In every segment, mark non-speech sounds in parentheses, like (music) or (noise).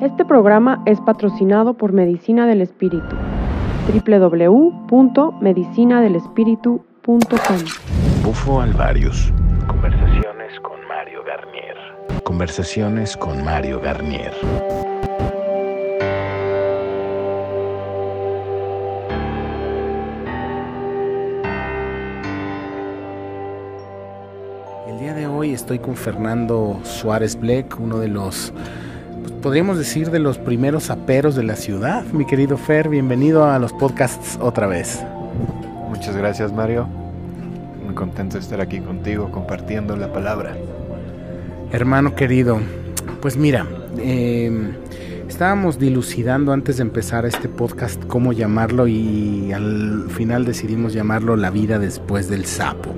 Este programa es patrocinado por Medicina del Espíritu. www.medicinadelespíritu.com Bufo Alvarius. Conversaciones con Mario Garnier. Conversaciones con Mario Garnier. El día de hoy estoy con Fernando Suárez Bleck, uno de los, podríamos decir, de los primeros aperos de la ciudad. Mi querido Fer, bienvenido a los podcasts otra vez. Muchas gracias Mario. Muy contento de estar aquí contigo compartiendo la palabra. Hermano querido, pues mira, eh, estábamos dilucidando antes de empezar este podcast cómo llamarlo y al final decidimos llamarlo La vida después del sapo.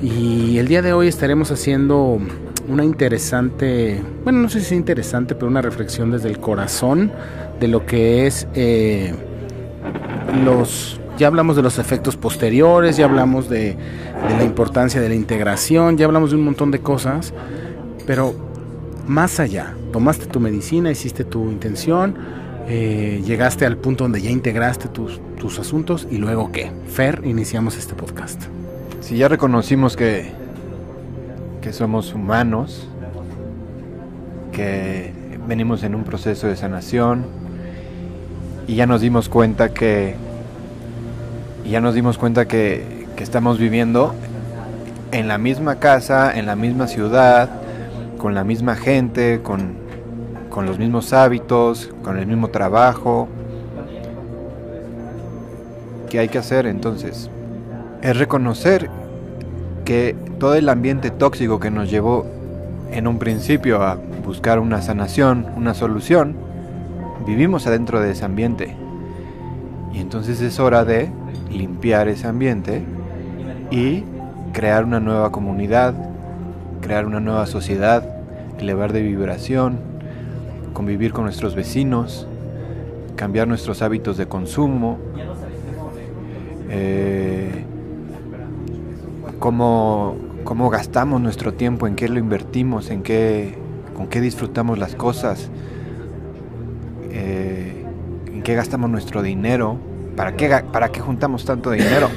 Y el día de hoy estaremos haciendo una interesante, bueno, no sé si es interesante, pero una reflexión desde el corazón de lo que es eh, los... Ya hablamos de los efectos posteriores, ya hablamos de, la importancia de la integración, ya hablamos de un montón de cosas, pero más allá, tomaste tu medicina, hiciste tu intención, eh, llegaste al punto donde ya integraste tus, tus asuntos y luego qué? Fer, iniciamos este podcast. Si ya reconocimos que, que somos humanos, que venimos en un proceso de sanación y ya nos dimos cuenta que ya nos dimos cuenta que, que estamos viviendo en la misma casa, en la misma ciudad, con la misma gente, con, con los mismos hábitos, con el mismo trabajo. ¿Qué hay que hacer entonces? Es reconocer que todo el ambiente tóxico que nos llevó en un principio a buscar una sanación, una solución, vivimos adentro de ese ambiente. Y entonces es hora de limpiar ese ambiente y crear una nueva comunidad, crear una nueva sociedad, elevar de vibración, convivir con nuestros vecinos, cambiar nuestros hábitos de consumo, eh, cómo gastamos nuestro tiempo, en qué lo invertimos, en qué, con qué disfrutamos las cosas, eh, en qué gastamos nuestro dinero, para qué, para qué juntamos tanto dinero.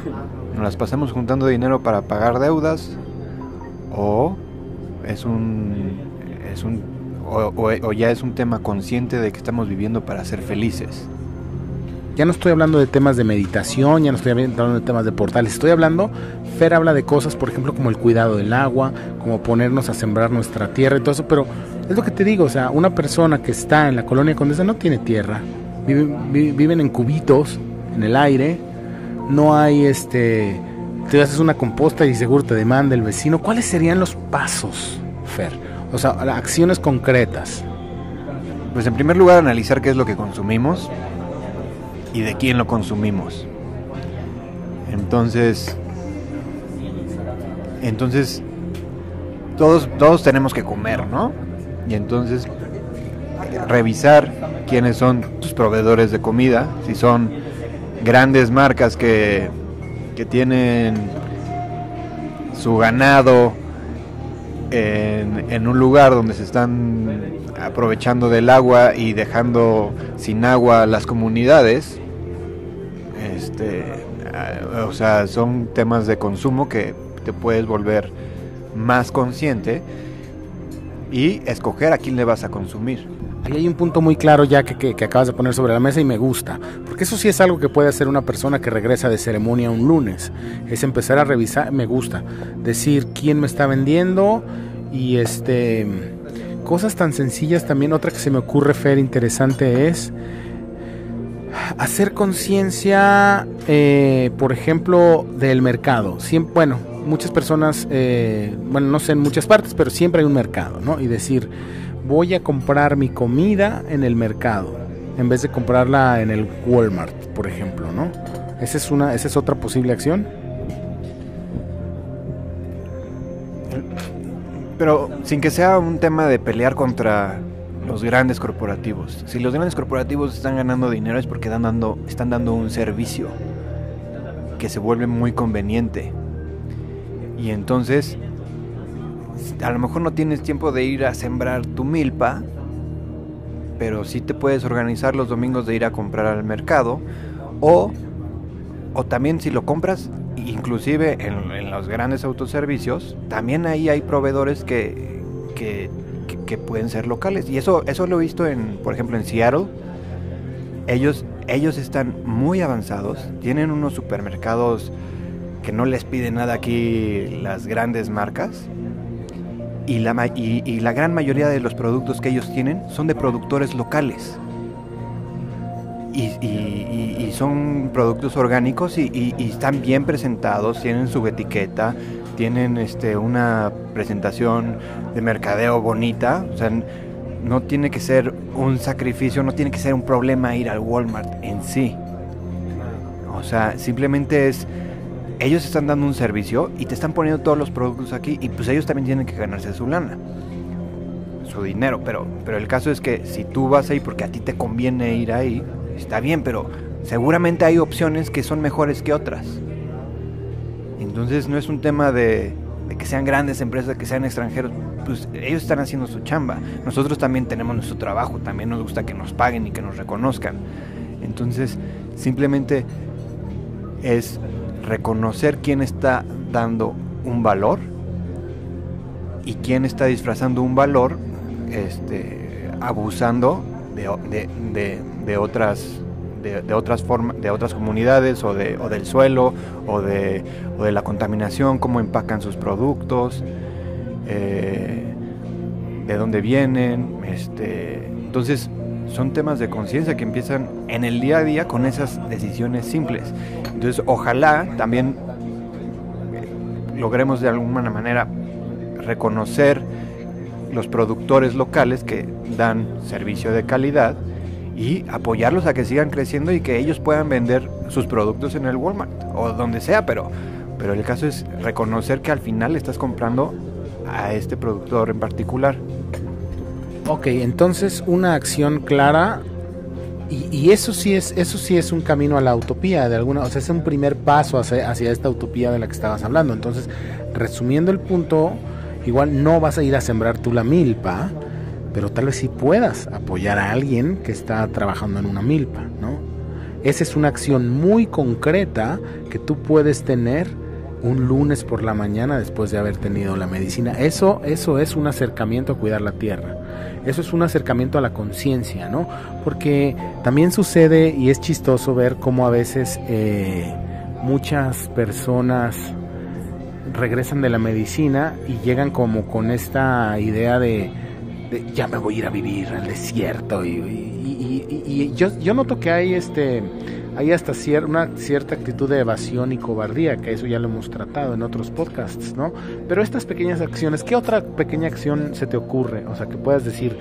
(coughs) ¿Nos las pasamos juntando dinero para pagar deudas? ¿O es un, es un o, o- o ya es un tema consciente de que estamos viviendo para ser felices? Ya no estoy hablando de temas de meditación, ya no estoy hablando de temas de portales, estoy hablando, Fer habla de cosas, por ejemplo, como el cuidado del agua, como ponernos a sembrar nuestra tierra y todo eso, pero es lo que te digo, o sea, una persona que está en la colonia Condesa no tiene tierra, viven, vi- viven en cubitos, en el aire, no hay este, te haces una composta y seguro te demanda el vecino, ¿cuáles serían los pasos, Fer? O sea, acciones concretas. Pues en primer lugar analizar qué es lo que consumimos y de quién lo consumimos. Entonces, entonces todos todos tenemos que comer, ¿no? Y entonces revisar quiénes son tus proveedores de comida, si son grandes marcas que que tienen su ganado en, en un lugar donde se están aprovechando del agua y dejando sin agua las comunidades. Este, ah, o sea, son temas de consumo que te puedes volver más consciente y escoger a quién le vas a consumir. Ahí hay un punto muy claro ya que, que- que acabas de poner sobre la mesa y me gusta, porque eso sí es algo que puede hacer una persona que regresa de ceremonia un lunes, es empezar a revisar, me gusta, decir quién me está vendiendo y este cosas tan sencillas también, otra que se me ocurre Fer interesante es hacer conciencia, eh, por ejemplo, del mercado. Siempre, bueno, muchas personas, eh, bueno, no sé en muchas partes, pero siempre hay un mercado, ¿no? Y decir, voy a comprar mi comida en el mercado, en vez de comprarla en el Walmart, por ejemplo, ¿no? Esa es, una, esa es otra posible acción. Pero sin que sea un tema de pelear contra los grandes corporativos. Si los grandes corporativos están ganando dinero es porque dan dando, están dando un servicio que se vuelve muy conveniente. Y entonces, a lo mejor no tienes tiempo de ir a sembrar tu milpa, pero sí te puedes organizar los domingos de ir a comprar al mercado o, o también si lo compras inclusive en, en los grandes autoservicios, también ahí hay proveedores que, que, que- pueden ser locales. Y eso, eso lo he visto en, por ejemplo, en Seattle. Ellos, ellos están muy avanzados, tienen unos supermercados que no les piden nada aquí las grandes marcas. Y la, y, y la gran mayoría de los productos que ellos tienen son de productores locales. Y, y- y- son productos orgánicos y- y están bien presentados, tienen su etiqueta, tienen este, una presentación de mercadeo bonita. O sea, no tiene que ser un sacrificio, no tiene que ser un problema ir al Walmart en sí. O sea, simplemente es, ellos están dando un servicio y te están poniendo todos los productos aquí y pues ellos también tienen que ganarse su lana, su dinero. Pero, pero el caso es que si tú vas ahí porque a ti te conviene ir ahí, está bien, pero seguramente hay opciones que son mejores que otras. Entonces no es un tema de, que sean grandes empresas, que sean extranjeros, pues ellos están haciendo su chamba. Nosotros también tenemos nuestro trabajo, también nos gusta que nos paguen y que nos reconozcan. Entonces simplemente es reconocer quién está dando un valor y quién está disfrazando un valor este, abusando de, de- de- de otras de, otras formas de otras comunidades o, de, o del suelo o de, o de la contaminación cómo empacan sus productos eh, de dónde vienen este entonces son temas de conciencia que empiezan en el día a día con esas decisiones simples. Entonces ojalá también eh, logremos de alguna manera reconocer los productores locales que dan servicio de calidad y apoyarlos a que sigan creciendo y que ellos puedan vender sus productos en el Walmart o donde sea, pero, pero el caso es reconocer que al final estás comprando a este productor en particular. Ok, entonces una acción clara y, y eso sí es eso sí es un camino a la utopía de alguna, o sea, es un primer paso hacia, hacia esta utopía de la que estabas hablando. Entonces, resumiendo el punto, igual no vas a ir a sembrar tú la milpa, pero tal vez sí puedas apoyar a alguien que está trabajando en una milpa, ¿no? Esa es una acción muy concreta que tú puedes tener un lunes por la mañana después de haber tenido la medicina. Eso, eso es un acercamiento a cuidar la tierra. Eso es un acercamiento a la conciencia, ¿no? Porque también sucede y es chistoso ver cómo a veces eh, muchas personas regresan de la medicina y llegan como con esta idea de, ya me voy a ir a vivir al desierto y, y- y- yo noto que hay este hay hasta cier- una cierta actitud de evasión y cobardía, que eso ya lo hemos tratado en otros podcasts, ¿no? Pero estas pequeñas acciones, ¿qué otra pequeña acción se te ocurre? O sea, que puedas decir,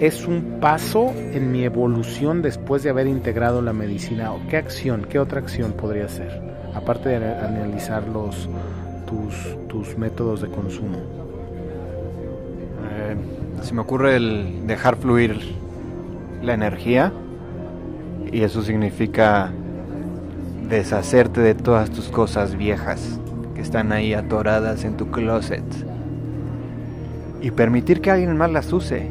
es un paso en mi evolución después de haber integrado la medicina. ¿O ¿Qué acción, qué otra acción podría ser? Aparte de analizar los, tus, tus métodos de consumo. Eh, se me ocurre el dejar fluir la energía y eso significa deshacerte de todas tus cosas viejas que están ahí atoradas en tu closet y permitir que alguien más las use.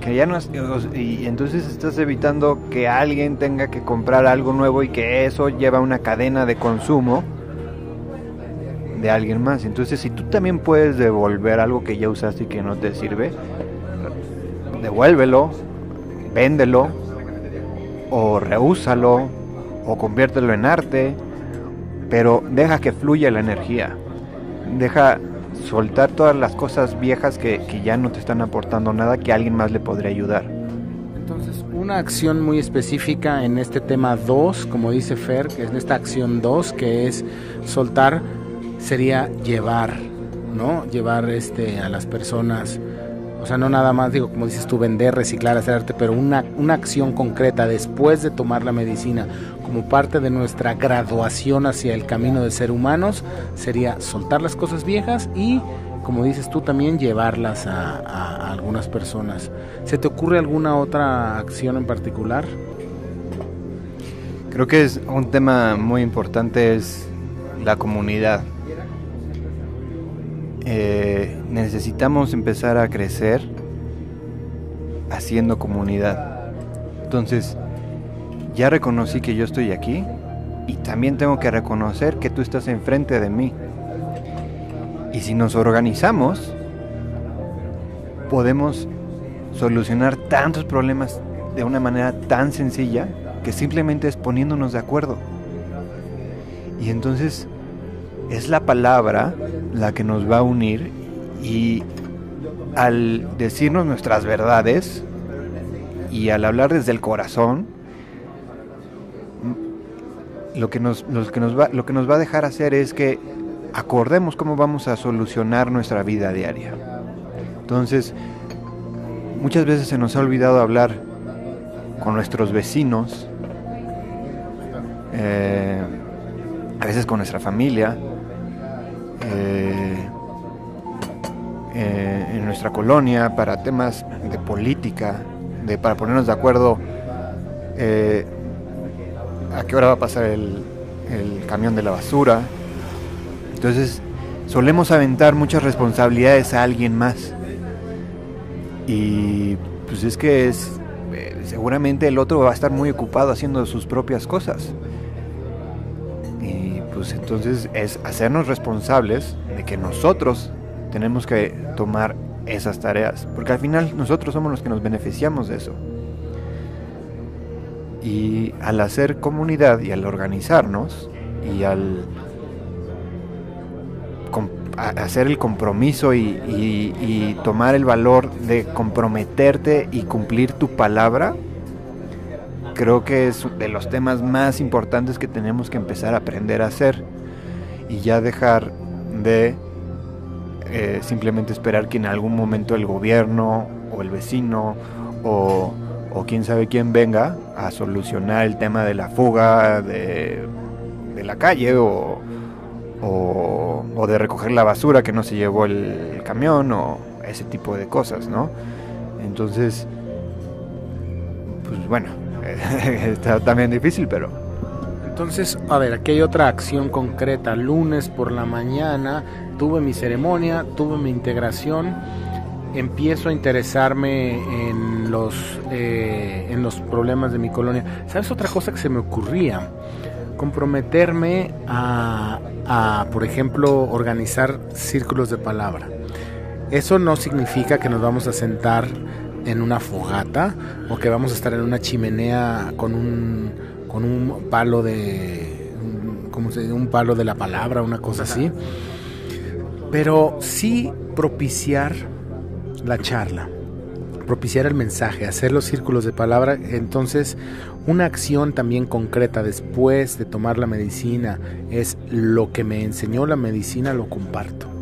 Que ya no es- y entonces estás evitando que alguien tenga que comprar algo nuevo y que eso lleva una cadena de consumo de alguien más. Entonces, si tú también puedes devolver algo que ya usaste y que no te sirve, devuélvelo, véndelo, o reúsalo, o conviértelo en arte, pero deja que fluya la energía. Deja soltar todas las cosas viejas que, que ya no te están aportando nada, que alguien más le podría ayudar. Entonces, una acción muy específica en este tema 2, como dice Fer, que es esta acción 2, que es soltar, sería llevar, ¿no? Llevar este a las personas, o sea, no nada más, digo, como dices tú, vender, reciclar, hacer arte, pero una, una acción concreta después de tomar la medicina como parte de nuestra graduación hacia el camino de ser humanos, sería soltar las cosas viejas y como dices tú, también llevarlas a, a- algunas personas. ¿Se te ocurre alguna otra acción en particular? Creo que es un tema muy importante es la comunidad. Eh, necesitamos empezar a crecer haciendo comunidad. Entonces, ya reconocí que yo estoy aquí y también tengo que reconocer que tú estás enfrente de mí. Y si nos organizamos, podemos solucionar tantos problemas de una manera tan sencilla que simplemente es poniéndonos de acuerdo. Y entonces es la palabra la que nos va a unir y al decirnos nuestras verdades y al hablar desde el corazón, lo que nos, lo que nos, va, lo que nos va a dejar hacer es que acordemos cómo vamos a solucionar nuestra vida diaria. Entonces, muchas veces se nos ha olvidado hablar con nuestros vecinos, eh, a veces con nuestra familia, eh, eh, en nuestra colonia para temas de política, de, para ponernos de acuerdo a qué hora va a pasar el, el camión de la basura. Entonces, solemos aventar muchas responsabilidades a alguien más. Y pues es que es seguramente el otro va a estar muy ocupado haciendo sus propias cosas. Pues entonces es hacernos responsables de que nosotros tenemos que tomar esas tareas, porque al final nosotros somos los que nos beneficiamos de eso. Y al hacer comunidad y al organizarnos y al hacer el compromiso y, tomar el valor de comprometerte y cumplir tu palabra, creo que es de los temas más importantes que tenemos que empezar a aprender a hacer y ya dejar de eh, simplemente esperar que en algún momento el gobierno o el vecino o, quién sabe quién venga a solucionar el tema de la fuga de, la calle o, o, de recoger la basura que no se llevó el camión o ese tipo de cosas, ¿no? Entonces, pues bueno, (laughs) está también difícil, pero... Entonces, a ver, aquí hay otra acción concreta. Lunes por la mañana tuve mi ceremonia, tuve mi integración, empiezo a interesarme en los, eh, en los problemas de mi colonia. ¿Sabes otra cosa que se me ocurría? Comprometerme a, a, por ejemplo, organizar círculos de palabra. Eso no significa que nos vamos a sentar en una fogata o que vamos a estar en una chimenea con un, con un palo de como se dice, un palo de la palabra, una cosa así. Pero sí propiciar la charla, propiciar el mensaje, hacer los círculos de palabra, entonces una acción también concreta después de tomar la medicina es lo que me enseñó la medicina lo comparto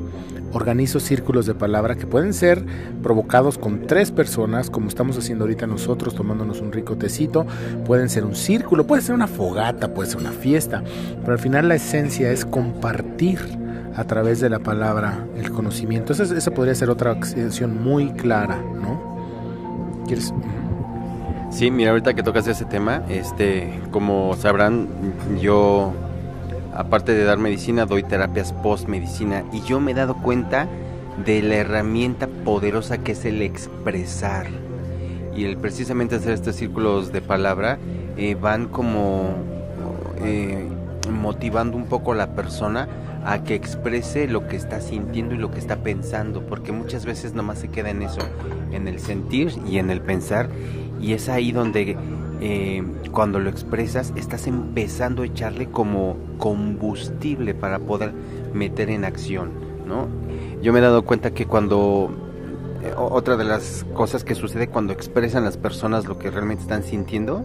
organizo círculos de palabra que pueden ser provocados con tres personas, como estamos haciendo ahorita nosotros, tomándonos un rico tecito. Pueden ser un círculo, puede ser una fogata, puede ser una fiesta, pero al final la esencia es compartir a través de la palabra el conocimiento. Esa, esa podría ser otra acción muy clara, ¿no? ¿Quieres? Sí, mira, ahorita que tocas ese tema, este, como sabrán, yo aparte de dar medicina, doy terapias post-medicina. Y yo me he dado cuenta de la herramienta poderosa que es el expresar. Y el precisamente hacer estos círculos de palabra eh, van como eh, motivando un poco a la persona a que exprese lo que está sintiendo y lo que está pensando, porque muchas veces nomás se queda en eso, en el sentir y en el pensar, y es ahí donde eh, cuando lo expresas, estás empezando a echarle como combustible para poder meter en acción, ¿no? Yo me he dado cuenta que cuando eh, otra de las cosas que sucede cuando expresan las personas lo que realmente están sintiendo,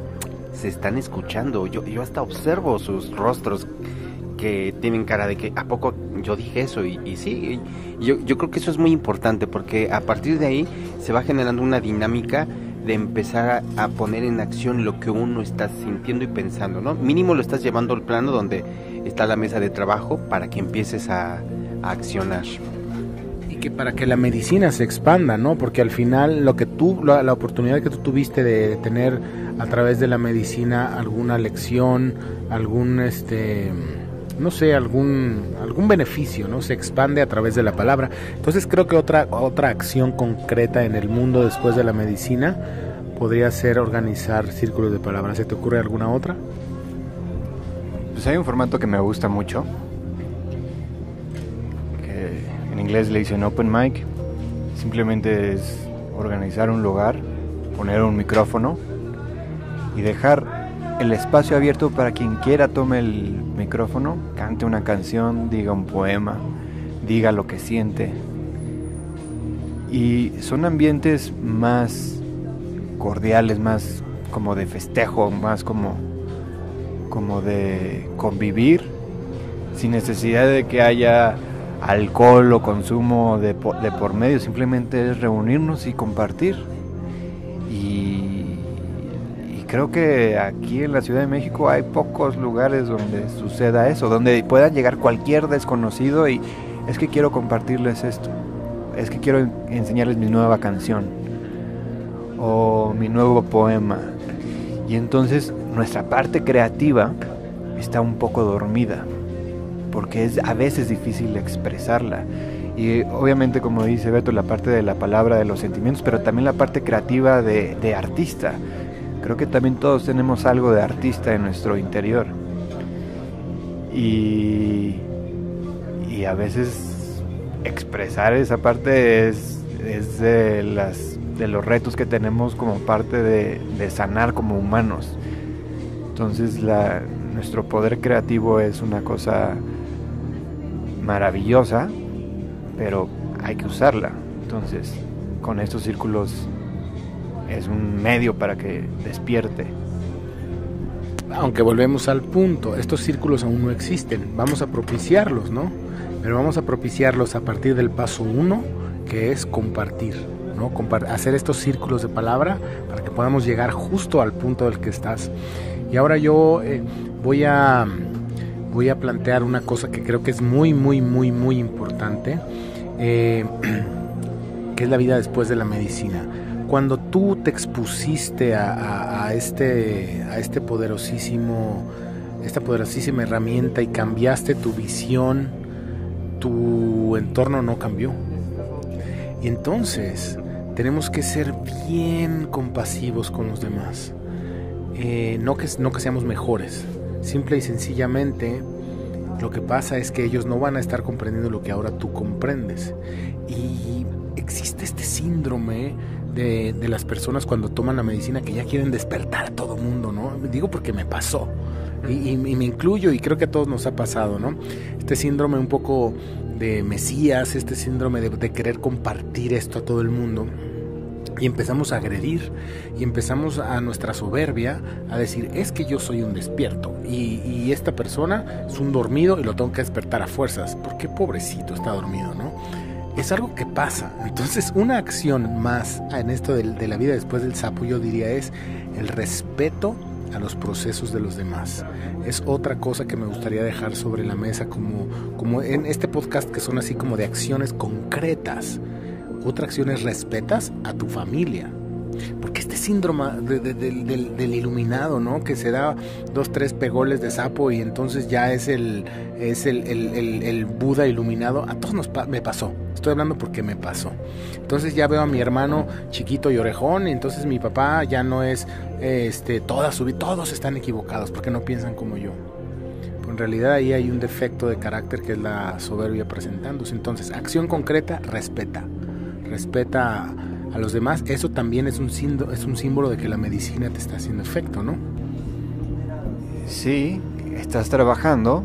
se están escuchando. Yo, yo hasta observo sus rostros que tienen cara de que a poco yo dije eso y, y sí, yo, yo creo que eso es muy importante porque a partir de ahí se va generando una dinámica de empezar a, poner en acción lo que uno está sintiendo y pensando, ¿no? Mínimo lo estás llevando al plano donde está la mesa de trabajo para que empieces a, accionar. Y que para que la medicina se expanda, ¿no? Porque al final lo que tú, la, oportunidad que tú tuviste de tener a través de la medicina alguna lección, algún, este, no sé, algún, algún beneficio, ¿no? Se expande a través de la palabra. Entonces creo que otra, otra acción concreta en el mundo después de la medicina podría ser organizar círculos de palabras. ¿Se te ocurre alguna otra? Pues hay un formato que me gusta mucho, que en inglés le dicen open mic. Simplemente es organizar un lugar, poner un micrófono y dejar el espacio abierto para quien quiera tome el micrófono, cante una canción, diga un poema, diga lo que siente. Y son ambientes más cordiales, más como de festejo, más como, como de convivir, sin necesidad de que haya alcohol o consumo de de por medio, simplemente es reunirnos y compartir. Creo que aquí en la Ciudad de México hay pocos lugares donde suceda eso, donde pueda llegar cualquier desconocido y es que quiero compartirles esto, es que quiero enseñarles mi nueva canción o mi nuevo poema. Y entonces nuestra parte creativa está un poco dormida porque es a veces difícil expresarla. Y obviamente, como dice Beto, la parte de la palabra, de los sentimientos, pero también la parte creativa de, de artista. Creo que también todos tenemos algo de artista en nuestro interior. Y, y a veces expresar esa parte es, es de, las, de los retos que tenemos como parte de, sanar como humanos. Entonces nuestro poder creativo es una cosa maravillosa, pero hay que usarla. Entonces, con estos círculos es un medio para que despierte. Aunque volvemos al punto, estos círculos aún no existen, vamos a propiciarlos, ¿no? Pero vamos a propiciarlos a partir del paso uno, que es compartir, ¿no? Hacer estos círculos de palabra para que podamos llegar justo al punto del que estás. Y ahora yo eh, voy a voy a plantear una cosa que creo que es muy, muy, muy, muy importante, eh, (clears throat) que es la vida después de la medicina. Cuando tú te expusiste a, este, a este poderosísimo, esta poderosísima herramienta y cambiaste tu visión, tu entorno no cambió. Entonces tenemos que ser bien compasivos con los demás. Eh, no, que, no que seamos mejores, Simple y sencillamente lo que pasa es que ellos no van a estar comprendiendo lo que ahora tú comprendes. Y existe este síndrome de, de, las personas cuando toman la medicina que ya quieren despertar a todo mundo, ¿no? Digo porque me pasó. Y, y, y, me incluyo y creo que a todos nos ha pasado, ¿no? Este síndrome un poco de Mesías, este síndrome de, de querer compartir esto a todo el mundo y empezamos a agredir y empezamos a nuestra soberbia a decir es que yo soy un despierto y, y, esta persona es un dormido y lo tengo que despertar a fuerzas porque pobrecito está dormido no es algo que pasa entonces una acción más en esto de, de la vida después del sapo yo diría es el respeto a los procesos de los demás. Es otra cosa que me gustaría dejar sobre la mesa como, como en este podcast que son así como de acciones concretas otra acción es respetas a tu familia. Porque este síndrome de, de, de, del, del, iluminado, ¿no? Que se da dos, tres pegoles de sapo y entonces ya es el, es el, el, el Buda iluminado. A todos nos pa me pasó. Estoy hablando porque me pasó. Entonces ya veo a mi hermano chiquito y orejón y entonces mi papá ya no es este, toda su vida. Todos están equivocados porque no piensan como yo. En realidad ahí hay un defecto de carácter que es la soberbia presentándose. Entonces, acción concreta, respeta respeta a los demás, eso también es un, símbolo, es un símbolo de que la medicina te está haciendo efecto, ¿no? Sí, estás trabajando,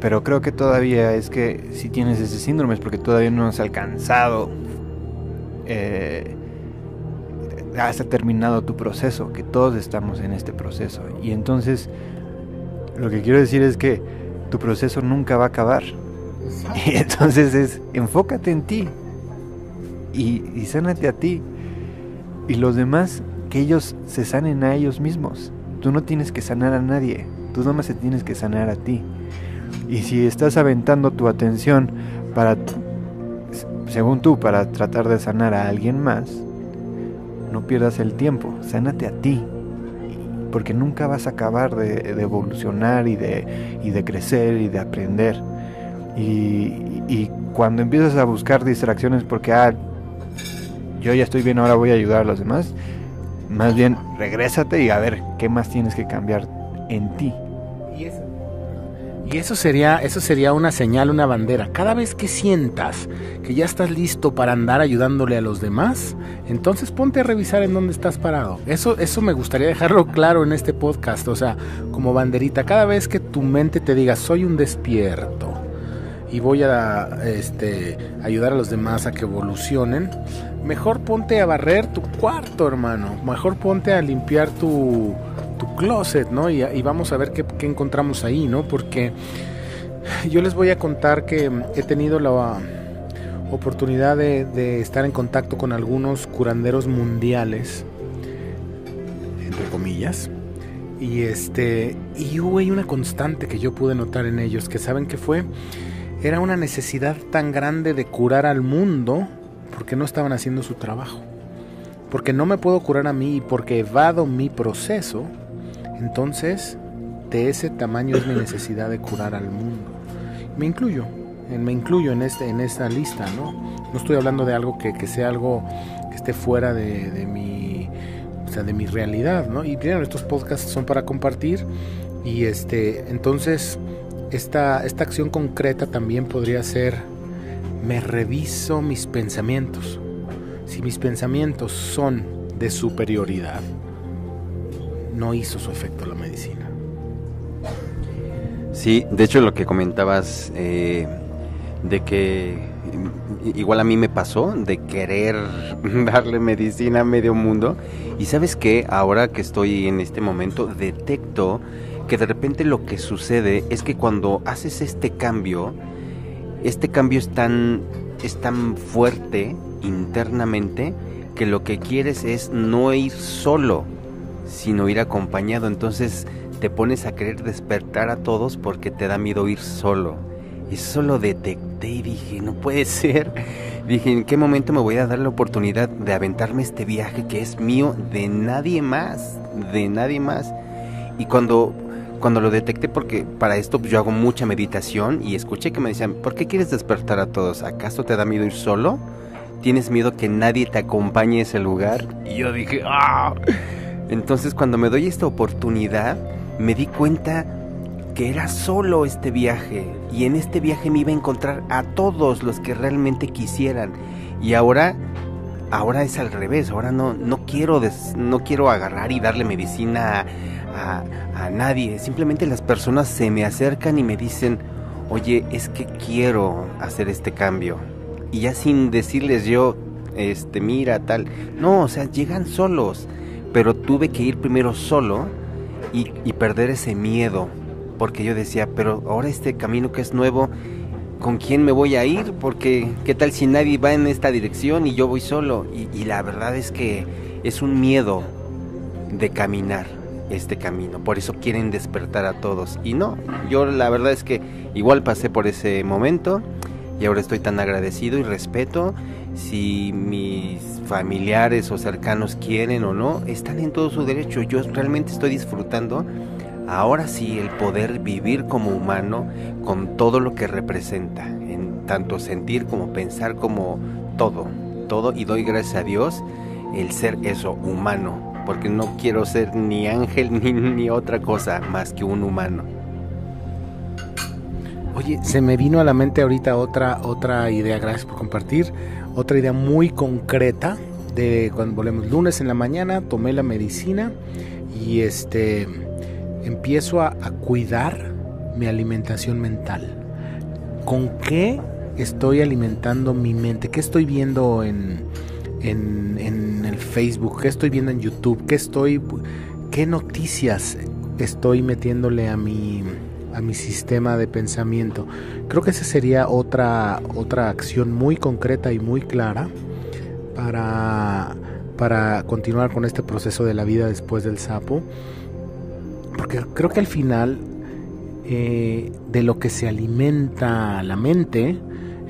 pero creo que todavía es que si tienes ese síndrome es porque todavía no has alcanzado, eh, has terminado tu proceso, que todos estamos en este proceso. Y entonces, lo que quiero decir es que tu proceso nunca va a acabar. (laughs) Y entonces es, enfócate en ti, y, y sánate a ti. Y los demás, que ellos se sanen a ellos mismos. Tú no tienes que sanar a nadie, tú nomás te tienes que sanar a ti. Y si estás aventando tu atención para, según tú, para tratar de sanar a alguien más, no pierdas el tiempo, sánate a ti. porque nunca vas a acabar de, de evolucionar y de, y de crecer y de aprender. Y, y cuando empiezas a buscar distracciones porque, ah, yo ya estoy bien, ahora voy a ayudar a los demás, más bien regrésate y a ver qué más tienes que cambiar en ti. Y eso, y eso sería, eso sería una señal, una bandera. Cada vez que sientas que ya estás listo para andar ayudándole a los demás, entonces ponte a revisar en dónde estás parado. Eso, eso me gustaría dejarlo claro en este podcast. O sea, como banderita, cada vez que tu mente te diga soy un despierto y voy a este, ayudar a los demás a que evolucionen, mejor ponte a barrer tu cuarto, hermano. Mejor ponte a limpiar tu, tu closet, ¿no? Y, vamos a ver qué, encontramos ahí, ¿no? Porque yo les voy a contar que he tenido la oportunidad de, de estar en contacto con algunos curanderos mundiales, entre comillas. Y este, y hubo una constante que yo pude notar en ellos, que saben que fue, era una necesidad tan grande de curar al mundo porque no estaban haciendo su trabajo. Porque no me puedo curar a mí y porque evado mi proceso, entonces de ese tamaño es mi necesidad de curar al mundo. Me incluyo, me incluyo en, este, en esta lista, ¿no? No estoy hablando de algo que, que sea algo que esté fuera de, de, mi, o sea, de mi realidad, ¿no? Y bien, estos podcasts son para compartir y este, entonces esta, esta acción concreta también podría ser me reviso mis pensamientos. Si mis pensamientos son de superioridad, no hizo su efecto la medicina. Sí, de hecho lo que comentabas eh, de que igual a mí me pasó de querer (laughs) darle medicina a medio mundo y sabes que ahora que estoy en este momento detecto que de repente lo que sucede es que cuando haces este cambio este cambio es tan, es tan fuerte internamente que lo que quieres es no ir solo, sino ir acompañado. Entonces te pones a querer despertar a todos porque te da miedo ir solo. Y eso lo detecté y dije, no puede (laughs) ser. Dije, ¿en qué momento me voy a dar la oportunidad de aventarme este viaje que es mío de nadie más? De nadie más. Y cuando cuando lo detecté, porque para esto yo hago mucha meditación y escuché que me decían, ¿por qué quieres despertar a todos? ¿Acaso te da miedo ir solo? ¿Tienes miedo que nadie te acompañe a ese lugar? Y yo dije, ¡ah! Entonces cuando me doy esta oportunidad, me di cuenta que era solo este viaje y en este viaje me iba a encontrar a todos los que realmente quisieran. Y ahora ahora es al revés, ahora no no quiero des, no quiero agarrar y darle medicina a, nadie, simplemente las personas se me acercan y me dicen, oye, es que quiero hacer este cambio. Y ya sin decirles yo, este, mira, tal, no, o sea, llegan solos, pero tuve que ir primero solo y, perder ese miedo, porque yo decía, pero ahora este camino que es nuevo, ¿con quién me voy a ir? Porque, ¿qué tal si nadie va en esta dirección y yo voy solo? Y la verdad es que es un miedo de caminar este camino. Por eso quieren despertar a todos. Y no, yo la verdad es que igual pasé por ese momento y ahora estoy tan agradecido y respeto. Si mis familiares o cercanos quieren o no, están en todo su derecho. Yo realmente estoy disfrutando ahora sí el poder vivir como humano con todo lo que representa, en tanto sentir como pensar como todo, todo y doy gracias a Dios el ser eso humano, porque no quiero ser ni ángel ni, ni, otra cosa más que un humano. Oye, se me vino a la mente ahorita otra otra idea, gracias por compartir, otra idea muy concreta de cuando volvemos lunes en la mañana, tomé la medicina y este empiezo a, a cuidar mi alimentación mental. ¿Con qué estoy alimentando mi mente? ¿Qué estoy viendo en, en, en, el Facebook, qué estoy viendo en YouTube, qué estoy, qué noticias estoy metiéndole a mi, a mi sistema de pensamiento. Creo que esa sería otra, otra acción muy concreta y muy clara para, para continuar con este proceso de la vida después del sapo. Porque creo que al final eh, de lo que se alimenta la mente,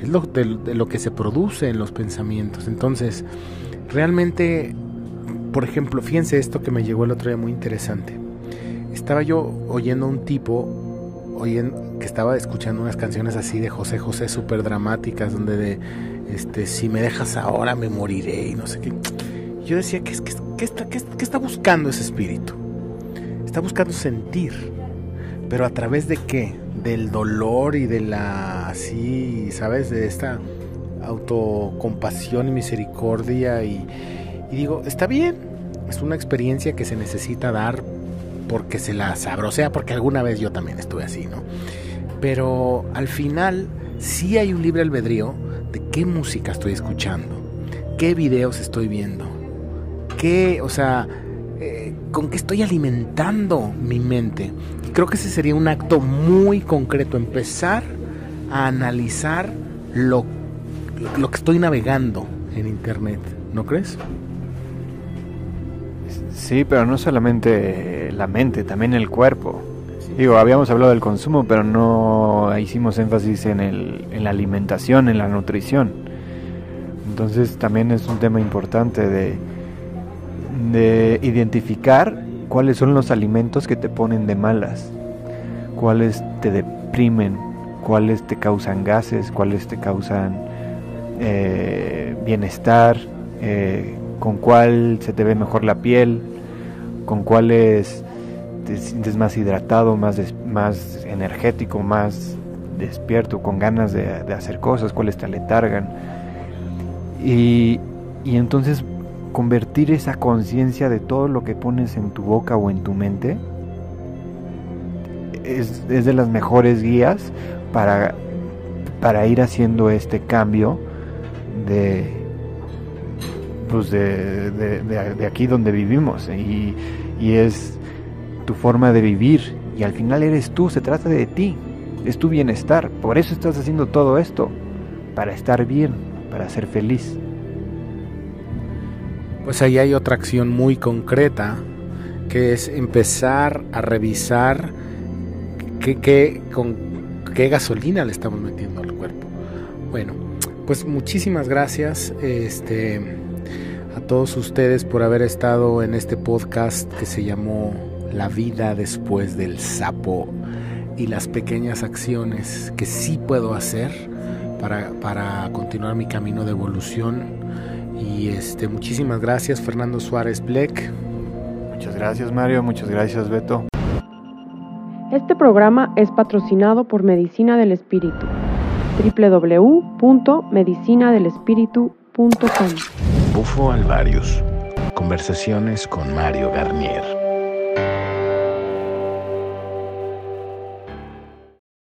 es lo, de, lo que se produce en los pensamientos. Entonces, realmente, por ejemplo, fíjense esto que me llegó el otro día muy interesante. estaba yo oyendo a un tipo oyendo, que estaba escuchando unas canciones así de José José súper dramáticas, donde de, este, si me dejas ahora me moriré y no sé qué. Yo decía, ¿qué, qué, qué está, qué está buscando ese espíritu? Está buscando sentir, pero a través de qué? Del dolor y de la, así, ¿sabes? De esta autocompasión y misericordia y, digo, está bien, es una experiencia que se necesita dar porque se la sabrosea, porque alguna vez yo también estuve así, ¿no? Pero al final sí hay un libre albedrío de qué música estoy escuchando, qué videos estoy viendo, qué, o sea, con qué estoy alimentando mi mente. Creo que ese sería un acto muy concreto, empezar a analizar lo, lo que estoy navegando en Internet, ¿no crees? Sí, pero no solamente la mente, también el cuerpo. Digo, habíamos hablado del consumo, pero no hicimos énfasis en, el, en la alimentación, en la nutrición. Entonces también es un tema importante de, de identificar cuáles son los alimentos que te ponen de malas, cuáles te deprimen, cuáles te causan gases, cuáles te causan eh, bienestar, eh, con cuál se te ve mejor la piel, con cuáles te sientes más hidratado, más, des, más energético, más despierto, con ganas de, de hacer cosas, cuáles te aletargan. Y, y entonces convertir esa conciencia de todo lo que pones en tu boca o en tu mente es, de las mejores guías para, para ir haciendo este cambio de, pues de, de, de aquí donde vivimos. Y, y, es tu forma de vivir. Y al final eres tú, se trata de ti, es tu bienestar, por eso estás haciendo todo esto, para estar bien, para ser feliz. Pues ahí hay otra acción muy concreta que es empezar a revisar qué, qué, con qué gasolina le estamos metiendo al cuerpo. Bueno, pues muchísimas gracias este, a todos ustedes por haber estado en este podcast que se llamó La vida después del sapo y las pequeñas acciones que sí puedo hacer para, para continuar mi camino de evolución. Y este, muchísimas gracias Fernando Suárez Black. Muchas gracias Mario, muchas gracias Beto. Este programa es patrocinado por Medicina del Espíritu www.medicinadelespíritu.com Bufo Alvarius. Conversaciones con Mario Garnier.